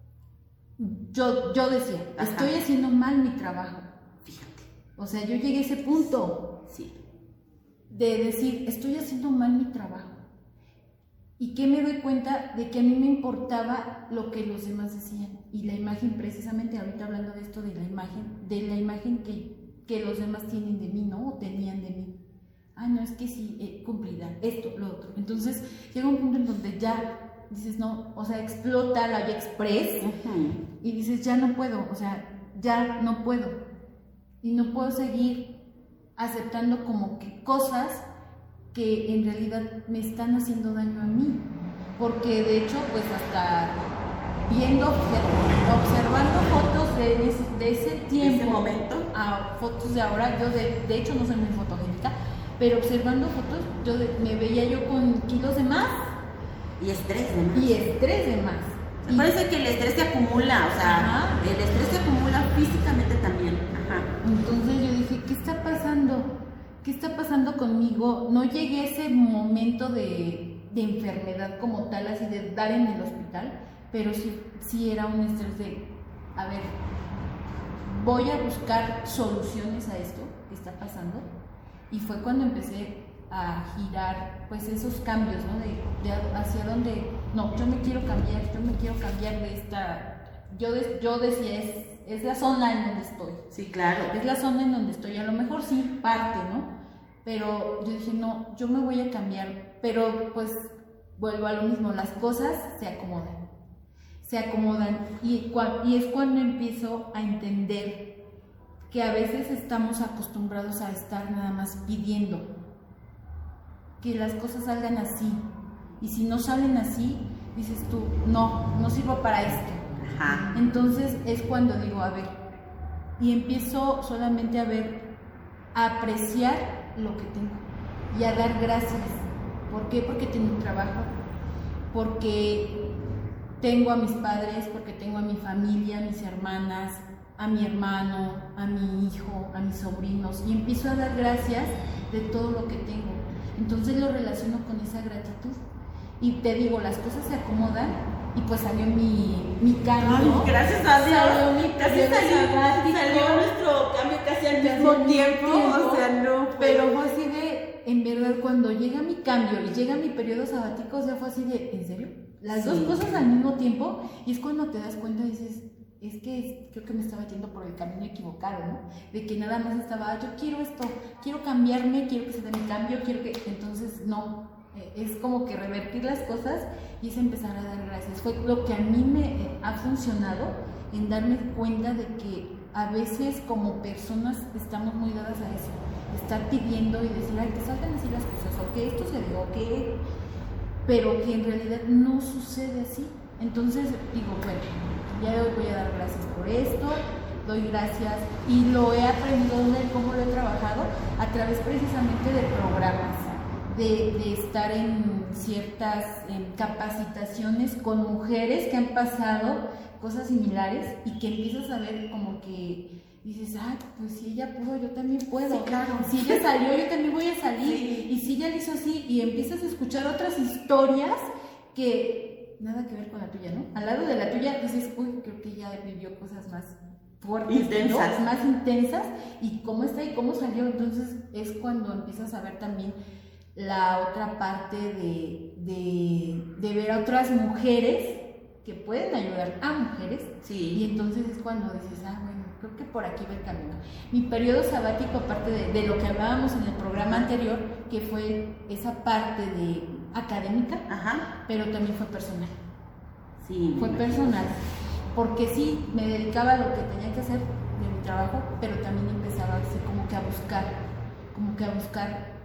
yo, yo decía, estoy haciendo mal mi trabajo. Fíjate. O sea, yo llegué a ese punto. Sí de decir, estoy haciendo mal mi trabajo. ¿Y que me doy cuenta? De que a mí me importaba lo que los demás decían. Y la imagen, precisamente ahorita hablando de esto, de la imagen, de la imagen que, que los demás tienen de mí, ¿no? O tenían de mí. Ah, no, es que sí, eh, cumplida, esto, lo otro. Entonces llega un punto en donde ya dices, no, o sea, explota la vía express y dices, ya no puedo, o sea, ya no puedo. Y no puedo seguir aceptando como que cosas que en realidad me están haciendo daño a mí. Porque de hecho, pues hasta viendo, observando fotos de, ese, tiempo, ese momento, a fotos de ahora, yo de, de, hecho no soy muy fotogénica, pero observando fotos, yo me veía yo con kilos de más. Y estrés de más. Y estrés de más. Me parece que el estrés se acumula, o sea, el estrés se acumula físicamente también. Ajá. Entonces yo dije, ¿qué está pasando? ¿Qué está pasando conmigo? No llegué a ese momento de, enfermedad como tal, así de dar en el hospital, pero sí, sí era un estrés de, a ver, voy a buscar soluciones a esto que está pasando. Y fue cuando empecé a girar pues esos cambios, ¿no? De, hacia dónde, no, yo me quiero cambiar, yo me quiero cambiar de esta, yo, yo decía, es, es la zona en donde estoy. Sí, claro. Es la zona en donde estoy, a lo mejor sí, parte, ¿no? pero yo dije, no, yo me voy a cambiar, pero pues vuelvo a lo mismo, las cosas se acomodan, se acomodan y, y es cuando empiezo a entender que a veces estamos acostumbrados a estar nada más pidiendo que las cosas salgan así y si no salen así, dices tú, no, no sirvo para esto. Entonces es cuando digo, a ver, y empiezo solamente a ver, a apreciar lo que tengo y a dar gracias. ¿Por qué? Porque tengo un trabajo, porque tengo a mis padres, porque tengo a mi familia, a mis hermanas, a mi hermano, a mi hijo, a mis sobrinos y empiezo a dar gracias de todo lo que tengo. Entonces lo relaciono con esa gratitud. Y te digo, las cosas se acomodan y pues salió mi, mi cambio. gracias a Dios. Salió mi casi salió, nuestro cambio casi al mismo tiempo, O sea, no. Pero fue así de, en verdad, cuando llega mi cambio y llega mi periodo sabático, o sea, fue así de, ¿en serio? Las dos cosas al mismo tiempo. Y es cuando te das cuenta y dices, es que creo que me estaba yendo por el camino equivocado, ¿no? De que nada más estaba, yo quiero esto, quiero cambiarme, quiero que se dé mi cambio, quiero que. Entonces, no, es como que revertir las cosas y es empezar a dar gracias. Fue lo que a mí me eh, ha funcionado en darme cuenta de que a veces como personas estamos muy dadas a eso, estar pidiendo y decir, ay, que salgan así las cosas, o que esto se dio, que... pero que en realidad no sucede así. Entonces digo, bueno, ya hoy voy a dar gracias por esto, doy gracias y lo he aprendido en cómo lo he trabajado a través precisamente de programas de, estar en ciertas capacitaciones con mujeres que han pasado cosas similares y que empiezas a ver como que dices, ah, pues si ella pudo, yo también puedo. claro. Si ella salió, yo también voy a salir. Y si ella lo hizo así, y empiezas a escuchar otras historias que nada que ver con la tuya, ¿no? Al lado de la tuya dices, uy, creo que ella vivió cosas más fuertes, intensas. más intensas, y cómo está y cómo salió. Entonces es cuando empiezas a ver también la otra parte de, de, ver a otras mujeres que pueden ayudar a mujeres. Sí. Y entonces es cuando dices, ah, bueno, creo que por aquí va el camino. Mi periodo sabático, aparte de, de lo que hablábamos en el programa anterior, que fue esa parte de académica, Ajá. pero también fue personal. Sí. Fue personal. Porque sí, me dedicaba a lo que tenía que hacer de mi trabajo, pero también empezaba así como que a buscar, como que a buscar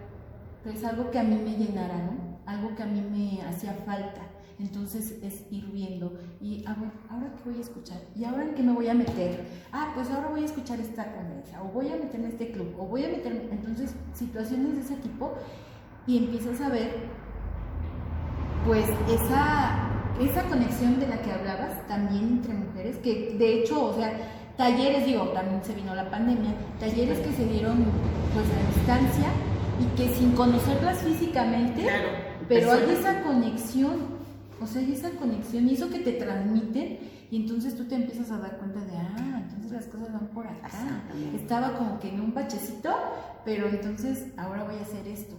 es algo que a mí me llenara, ¿no? Algo que a mí me hacía falta. Entonces es ir viendo y ah, ahora qué voy a escuchar y ahora en qué me voy a meter. Ah, pues ahora voy a escuchar esta conferencia o voy a meterme en este club o voy a meterme. Entonces, situaciones de ese tipo y empiezas a ver, pues esa, esa conexión de la que hablabas también entre mujeres, que de hecho, o sea, talleres, digo, también se vino la pandemia, talleres que se dieron pues a distancia y que sin conocerlas físicamente, pero hay esa conexión, o sea, hay esa conexión y eso que te transmiten y entonces tú te empiezas a dar cuenta de, ah, entonces las cosas van por acá. Estaba como que en un bachecito, pero entonces ahora voy a hacer esto.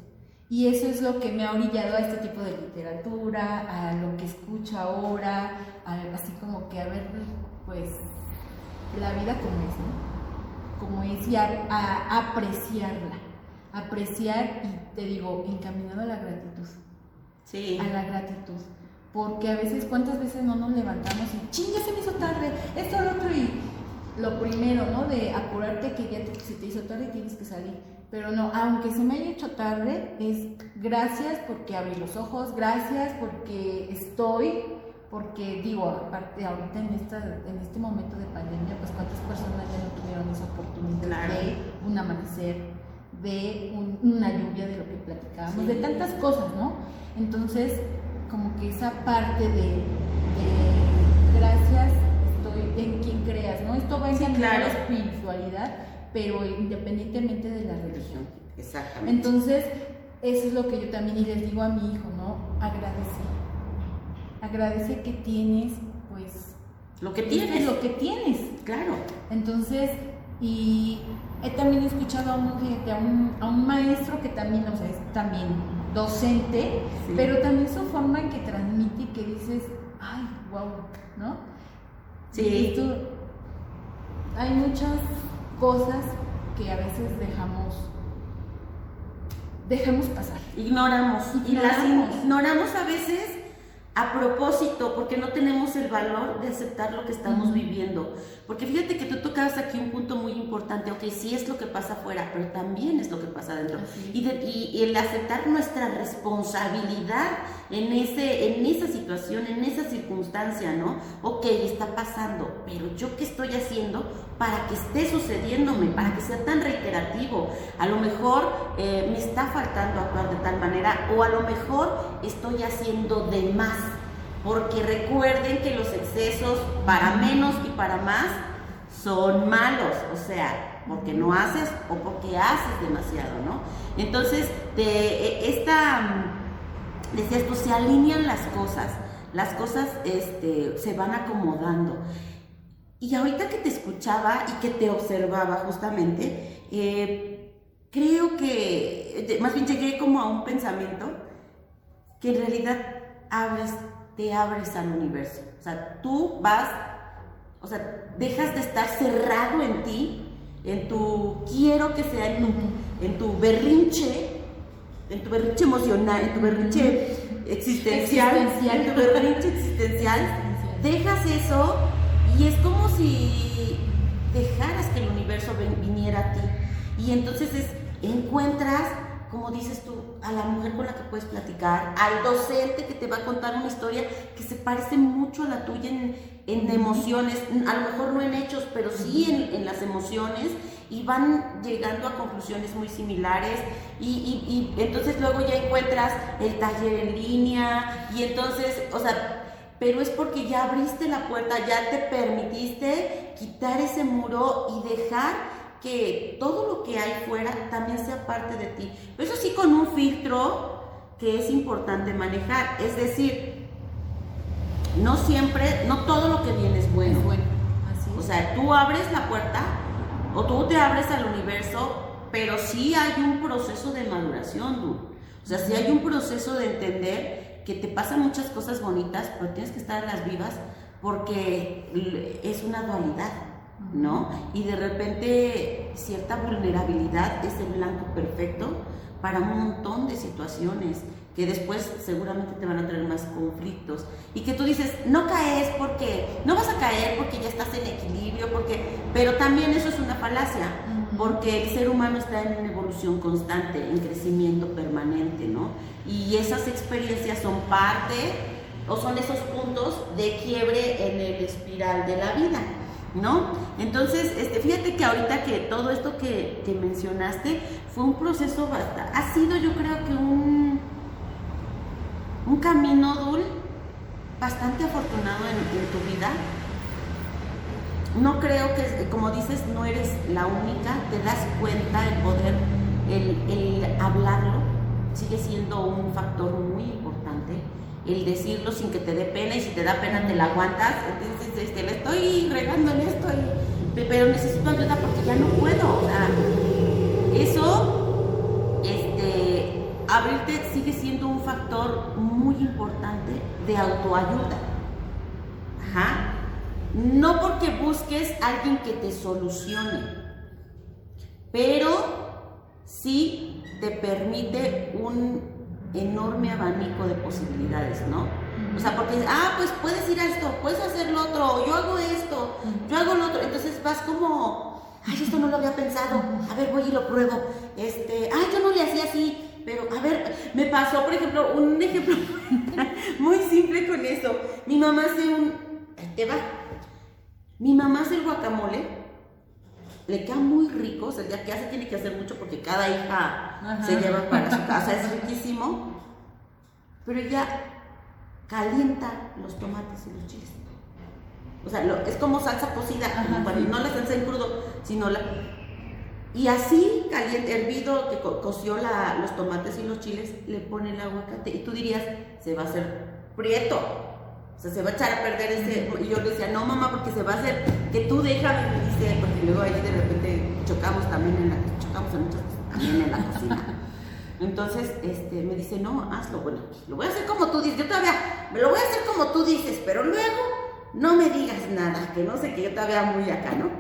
Y eso es lo que me ha orillado a este tipo de literatura, a lo que escucho ahora, así como que a ver, pues, la vida como es, ¿no? Como es y a, apreciarla, apreciar y te digo, encaminado a la gratitud. Sí. A la gratitud. Porque a veces, ¿cuántas veces no nos levantamos y, ching, ya se me hizo tarde, esto, lo otro, y lo primero, ¿no? De apurarte que ya se te hizo tarde y tienes que salir. Pero no, aunque se me haya hecho tarde, es gracias porque abrí los ojos, gracias porque estoy, porque digo, aparte ahorita en, esta, en este momento de pandemia, pues cuántas personas ya no tuvieron esa oportunidad de un amanecer, de una lluvia de lo que platicábamos, de tantas cosas, ¿no? Entonces, como que esa parte de gracias en quien creas, ¿no? Esto va a sí, la espiritualidad, pero independientemente de la religión. Exactamente. Entonces, eso es lo que yo también les digo a mi hijo, ¿no? Agradece. Agradece que tienes, pues... Lo que tienes. Lo que tienes. Claro. Entonces, y he también escuchado a un, a un, maestro que también, o sea, es también docente, pero también su forma en que transmite y que dices, ay, wow, ¿no? Sí. hay muchas cosas que a veces dejamos dejamos pasar. Ignoramos. Y las ignoramos a veces a propósito, porque no tenemos el valor de aceptar lo que estamos viviendo. Porque fíjate que tú tocabas aquí un punto muy importante, ok, sí es lo que pasa afuera, pero también es lo que pasa adentro. Y, y, el aceptar nuestra responsabilidad en, ese, en esa situación, en esa circunstancia, ¿no? Ok, está pasando, pero yo qué estoy haciendo para que esté sucediéndome, para que sea tan reiterativo. A lo mejor eh, me está faltando actuar de tal manera o a lo mejor estoy haciendo de más. Porque recuerden que los excesos para menos y para más son malos. O sea, porque no haces o porque haces demasiado, ¿no? Entonces, de e, esta, mm, decía esto, se alinean las cosas, las cosas este, se van acomodando. Y ahorita que te escuchaba y que te observaba justamente, eh, creo que, más bien llegué como a un pensamiento que en realidad abres, te abres al universo. O sea, tú vas, o sea, dejas de estar cerrado en ti, en tu quiero que sea en tu, en tu berrinche, en tu berrinche emocional, en tu berrinche existencial, existencial. en tu berrinche existencial. Dejas eso y es como si dejaras que el universo viniera a ti. Y entonces es, encuentras, como dices tú, a la mujer con la que puedes platicar, al docente que te va a contar una historia que se parece mucho a la tuya en, emociones, a lo mejor no en hechos, pero sí en, las emociones, y van llegando a conclusiones muy similares, y, y entonces luego ya encuentras el taller en línea, y entonces, o sea, pero es porque ya abriste la puerta, ya te permitiste quitar ese muro y dejar que todo lo que hay fuera también sea parte de ti. Pero eso sí con un filtro que es importante manejar, es decir, no siempre, no todo lo que viene es bueno. bueno. O sea, tú abres la puerta o tú te abres al universo, pero sí hay un proceso de maduración, O sea, sí hay un proceso de entender que te pasan muchas cosas bonitas, pero tienes que estar en las vivas porque es una dualidad, ¿no? Y de repente cierta vulnerabilidad es el blanco perfecto para un montón de situaciones que después seguramente te van a traer más conflictos y que tú dices, no caes porque, no vas a caer porque ya estás en equilibrio, porque, pero también eso es una falacia, porque el ser humano está en una evolución constante, en crecimiento permanente, ¿no? Y esas experiencias son parte o son esos puntos de quiebre en el espiral de la vida, ¿no? Entonces, este, fíjate que ahorita que todo esto que, mencionaste fue un proceso, ha sido yo creo que un, un camino, Dul, bastante afortunado en tu vida, no creo que, como dices, no eres la única, te das cuenta el poder, el, hablarlo, sigue siendo un factor muy importante. El decirlo sin que te dé pena y si te da pena te la aguantas, entonces este, le estoy regando en esto, pero necesito ayuda porque ya no puedo. eso, este, abrirte sigue siendo un factor muy importante de autoayuda. Ajá. No porque busques alguien que te solucione, pero sí te permite un enorme abanico de posibilidades, ¿no? O sea, porque, ah, pues puedes ir a esto, puedes hacer lo otro, yo hago esto, yo hago lo otro. Entonces vas como, ay, esto no lo había pensado, a ver, voy y lo pruebo. Este, ay, yo no le hacía así, pero a ver, me pasó, por ejemplo, un ejemplo muy simple con eso. Mi mamá hace un, te va, mi mamá hace el guacamole le queda muy rico, o sea, ya que hace tiene que hacer mucho porque cada hija se lleva para su casa, es riquísimo, pero ella calienta los tomates y los chiles. O sea, es como salsa cocida, no la salsa en crudo, sino la... Y así, caliente, hervido, que coció los tomates y los chiles, le pone el aguacate. Y tú dirías, se va a hacer prieto, o sea, se va a echar a perder ese. Y yo le decía, no, mamá, porque se va a hacer que tú déjame, me dice, porque luego ahí de repente chocamos también en la, chocamos en también en la cocina. Entonces, este, me dice, no, hazlo. Bueno, lo voy a hacer como tú dices. Yo todavía, me lo voy a hacer como tú dices, pero luego no me digas nada, que no sé que yo todavía muy acá, ¿no?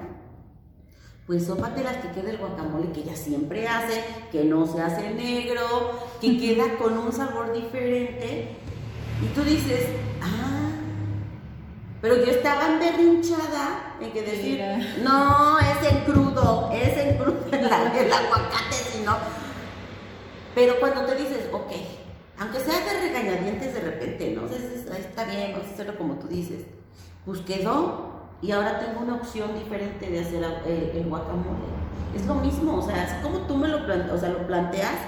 Pues sópate las que queda el guacamole que ella siempre hace, que no se hace negro, que queda con un sabor diferente. Y tú dices, pero yo estaba emberrinchada en que decir, no, es en crudo, es en crudo el, aguacate, sino. Pero cuando te dices, ok, aunque sea de regañadientes de repente, ¿no? está bien, vamos a hacerlo como tú dices. Pues quedó y ahora tengo una opción diferente de hacer el, guacamole. Es lo mismo, o sea, así como tú me lo, o sea, lo planteas,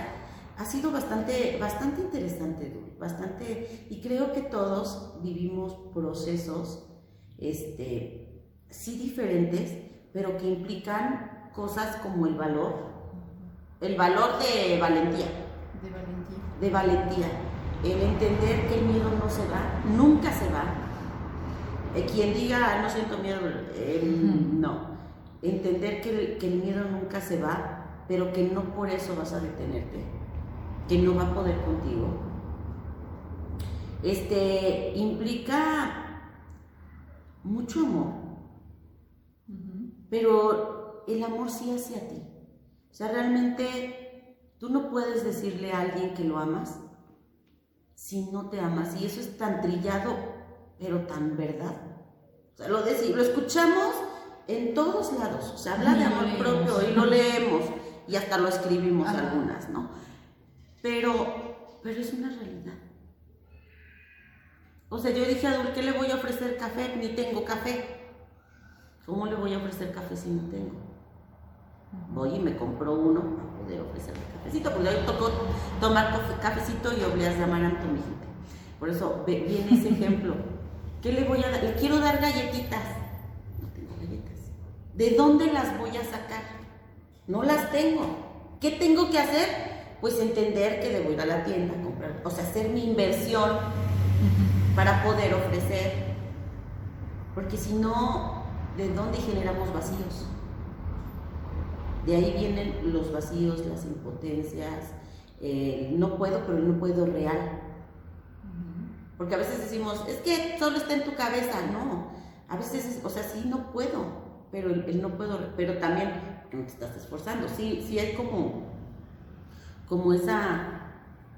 ha sido bastante, bastante interesante, bastante, y creo que todos vivimos procesos, este, sí diferentes, pero que implican cosas como el valor, el valor de valentía. De valentía. De valentía. El entender que el miedo no se va, nunca se va. Eh, quien diga, no siento miedo, eh, no. Entender que que el miedo nunca se va, pero que no por eso vas a detenerte que no va a poder contigo. Este implica mucho amor, pero el amor sí hacia ti. O sea, realmente tú no puedes decirle a alguien que lo amas si no te amas. Y eso es tan trillado, pero tan verdad. O sea, lo, lo escuchamos en todos lados. O sea, habla de amor propio y lo leemos y hasta lo escribimos algunas, ¿no? Pero, pero es una realidad. O sea, yo dije a ¿qué le voy a ofrecer café? Ni tengo café. ¿Cómo le voy a ofrecer café si no tengo? Voy y me compro uno para poder ofrecerle cafecito, porque hoy tocó tomar cafecito y obleas de amaranto, mi gente. Por eso viene ese ejemplo. ¿Qué le voy a dar? Le quiero dar galletitas. No tengo galletas. ¿De dónde las voy a sacar? No las tengo. ¿Qué tengo que hacer? Pues entender que debo ir a la tienda a comprar, o sea, hacer mi inversión para poder ofrecer. Porque si no, ¿de dónde generamos vacíos? De ahí vienen los vacíos, las impotencias, no puedo, pero no puedo real. Porque a veces decimos, es que solo está en tu cabeza, no. A veces, o sea, sí, no puedo, pero el, no puedo, pero también no te estás esforzando. Sí, sí es como como esa,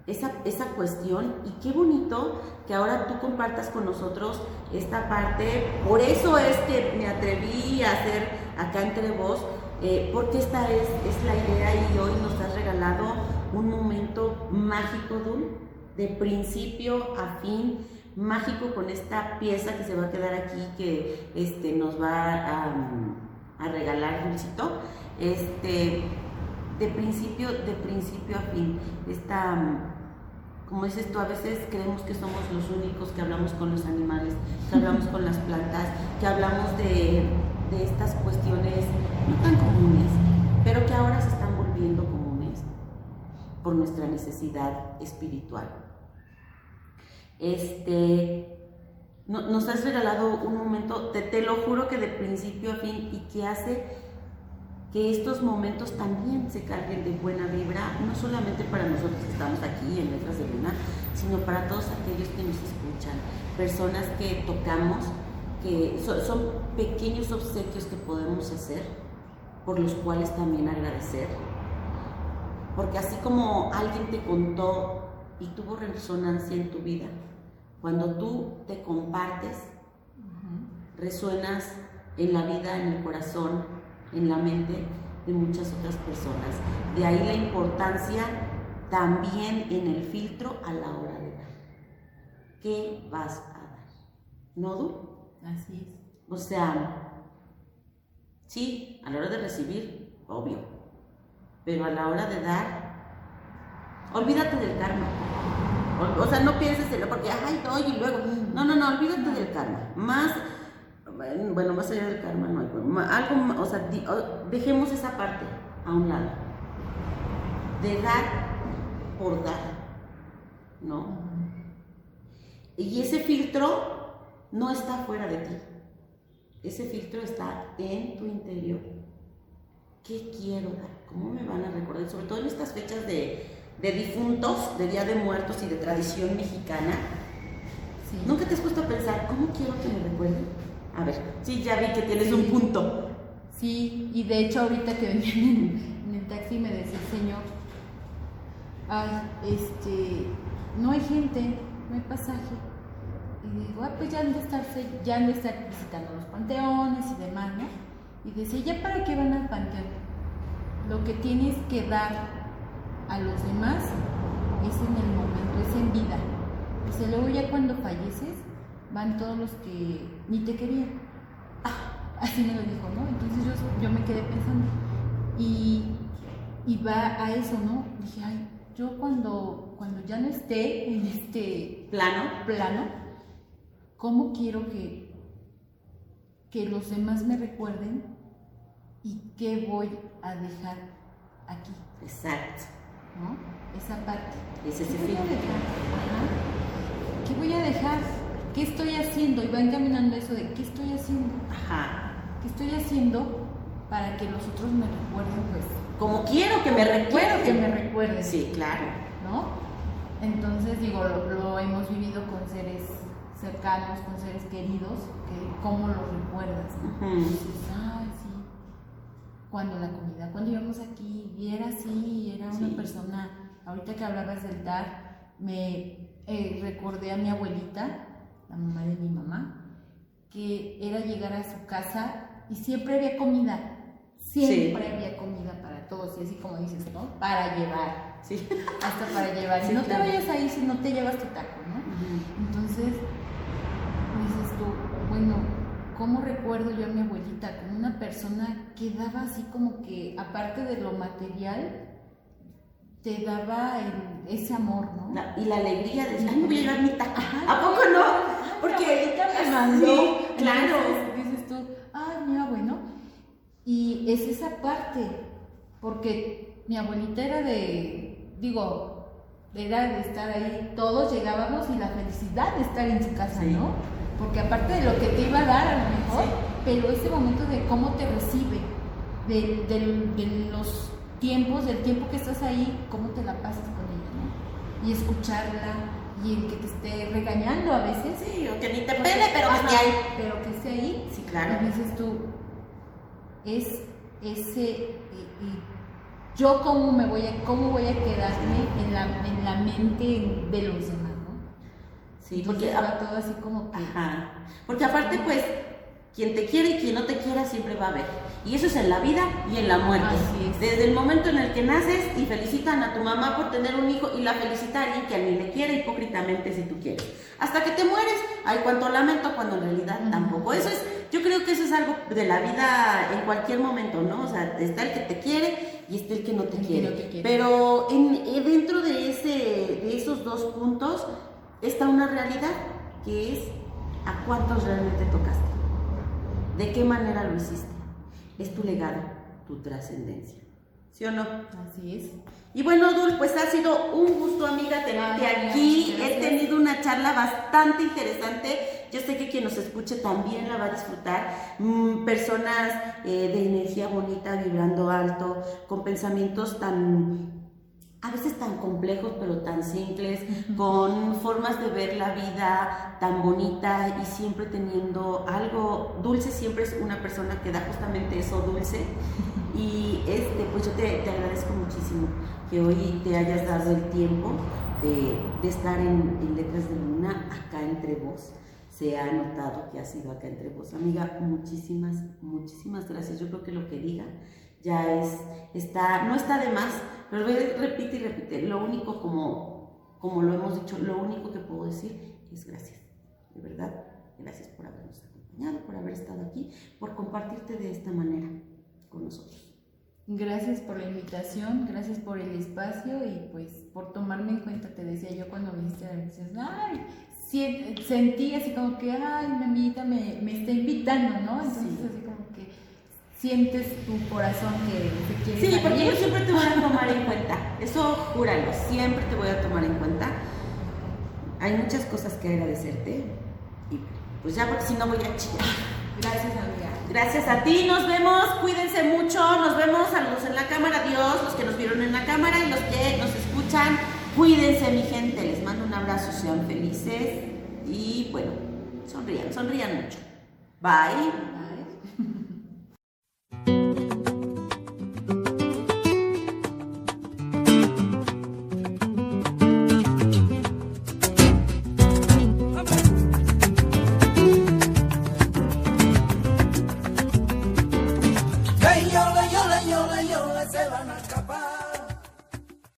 esa, esa cuestión y qué bonito que ahora tú compartas con nosotros esta parte. Por eso es que me atreví a hacer acá entre vos, eh, porque esta es, es la idea y hoy nos has regalado un momento mágico, Dul, de principio a fin, mágico con esta pieza que se va a quedar aquí, que este, nos va a, regalar Dulcito. Este, de principio, de principio a fin. Esta, como dices tú, a veces creemos que somos los únicos que hablamos con los animales, que hablamos con las plantas, que hablamos de, de estas cuestiones no tan comunes, pero que ahora se están volviendo comunes por nuestra necesidad espiritual. Este, nos has regalado un momento, te, te, lo juro que de principio a fin y que hace que estos momentos también se carguen de buena vibra, no solamente para nosotros que estamos aquí en Letras de Luna, sino para todos aquellos que nos escuchan, personas que tocamos, que son, son pequeños obsequios que podemos hacer, por los cuales también agradecer. Porque así como alguien te contó y tuvo resonancia en tu vida, cuando tú te compartes, resuenas en la vida, en el corazón, en la mente de muchas otras personas. De ahí la importancia también en el filtro a la hora de dar. ¿Qué vas a dar? ¿No, Du? Así es. O sea, sí, a la hora de recibir, obvio, pero a la hora de dar, olvídate del karma. O, o sea, no pienses en lo porque, ay, doy y luego. No, no, no, olvídate del karma. Más, bueno, más allá del karma no hay. Algo, o sea, di- o- dejemos esa parte a un lado. De dar por dar, ¿no? Y ese filtro no está fuera de ti. Ese filtro está en tu interior. ¿Qué quiero dar? ¿Cómo me van a recordar? Sobre todo en estas fechas de, de difuntos, de Día de Muertos y de tradición mexicana. Sí. ¿Nunca te has puesto a pensar cómo quiero que me recuerden? A ver, sí, ya vi que tienes Sí. un punto. Sí, y de hecho ahorita que venía en, en el taxi me decía el señor, ay, este, no hay gente, no hay pasaje. Y digo, ah, pues ya han de estar, ya han de estar visitando los panteones y demás, ¿no? Y decía, ¿ya para qué van al panteón? Lo que tienes que dar a los demás es en el momento, es en vida. Dice, luego ya cuando falleces, van todos los que ni te querían. Ah, así me lo dijo, ¿no? Entonces yo, yo me quedé pensando. Y, y va a eso, ¿no? Dije, ay, yo cuando, cuando ya no esté en este Plano. plano, ¿cómo quiero que, que los demás me recuerden y qué voy a dejar aquí? Exacto. ¿No? Esa parte. Es ese ¿Qué voy a dejar? ¿Qué voy a dejar? ¿Qué estoy haciendo? Y va encaminando eso de ¿qué estoy haciendo? Ajá. ¿Qué estoy haciendo para que los otros me recuerden? Pues Como quiero que me recuerden. quiero que me recuerden. Sí, claro. ¿no? Entonces, digo, lo, lo hemos vivido con seres cercanos, con seres queridos, que cómo los recuerdas. Dices, ay, sí, cuando la comida, cuando íbamos aquí, y era así, era una Sí. persona, ahorita que hablabas del dar, me eh, recordé a mi abuelita, la mamá de mi mamá, que era llegar a su casa y siempre había comida, siempre había comida para todos, y así como dices, ¿no? Para llevar Sí. hasta para llevar. Sí, y no claro. te vayas ahí si no te llevas tu taco, ¿no? Entonces, dices tú, bueno, ¿cómo recuerdo yo a mi abuelita? Como una persona que daba así como que, aparte de lo material, te daba el- ese amor, ¿no? La- y la alegría de decir, ay, me voy a llevar mi taco. Ajá. ¿A poco no? Porque abuelita me mandó. Sí, claro. Dices tú, ay, mira, bueno. Y es esa parte, porque mi abuelita era de, digo, era de estar ahí, todos llegábamos y la felicidad de estar en su casa, Sí. ¿no? Porque aparte de lo que te iba a dar a lo mejor, Sí. pero ese momento de cómo te recibe, de, de los tiempos, del tiempo que estás ahí, cómo te la pasas con ella, ¿no? Y escucharla, y el que te esté regañando a veces. Sí, o que ni te pele, pero que esté ahí. Pero que esté ahí. Sí, claro. Y dices tú, es ese. y- y yo cómo me voy a, cómo voy a quedarme en la, en la mente de los demás, ¿no? Sí, Entonces porque va todo así como que. Ajá. Porque aparte, pues, quien te quiere y quien no te quiera siempre va a ver. Y eso es en la vida y en la muerte. Desde el momento en el que naces y felicitan a tu mamá por tener un hijo y la felicita a alguien que a ni le quiere hipócritamente si tú quieres. Hasta que te mueres, hay cuánto lamento cuando en realidad tampoco. Eso es, yo creo que eso es algo de la vida en cualquier momento, ¿no? O sea, está el que te quiere y está el que no te quiere. no te quiere. Pero en, eh, dentro de, ese, de esos dos puntos está una realidad que es a cuántos realmente tocaste. ¿De qué manera lo hiciste? Es tu legado, tu trascendencia. ¿Sí o no? Así es. Y bueno, Dul, pues ha sido un gusto, amiga, tenerte Ay, aquí. gracias. He tenido una charla bastante interesante. Yo sé que quien nos escuche también la va a disfrutar. Mm, personas eh, de energía bonita, vibrando alto, con pensamientos tan a veces tan complejos pero tan simples, con formas de ver la vida tan bonita y siempre teniendo algo, Dulce siempre es una persona que da justamente eso dulce y este, pues yo te, agradezco muchísimo que hoy te hayas dado el tiempo de, estar en, en, Letras de Luna acá entre vos. Se ha notado que has sido acá entre vos. Amiga, muchísimas, muchísimas gracias. Yo creo que lo que diga ya es, está, no está de más, pero repite y repite. Lo único, como, como lo hemos dicho, lo único que puedo decir es gracias. De verdad, gracias por habernos acompañado, por haber estado aquí, por compartirte de esta manera con nosotros. Gracias por la invitación, gracias por el espacio y pues por tomarme en cuenta. Te decía yo cuando me dijiste, ay, sentí así como que, ay, mi amiguita me, me está invitando, ¿no? Entonces así como que sientes tu corazón que se quiere Sí, porque yo siempre te voy a tomar en cuenta, eso júralo, siempre te voy a tomar en cuenta. Hay muchas cosas que agradecerte y pues ya porque si no voy a chillar. Gracias, amiga. Gracias a ti, nos vemos, cuídense mucho, nos vemos, saludos en la cámara, Dios, los que nos vieron en la cámara y los que nos escuchan, cuídense mi gente, les mando un abrazo, sean felices y bueno, sonrían, sonrían mucho. Bye.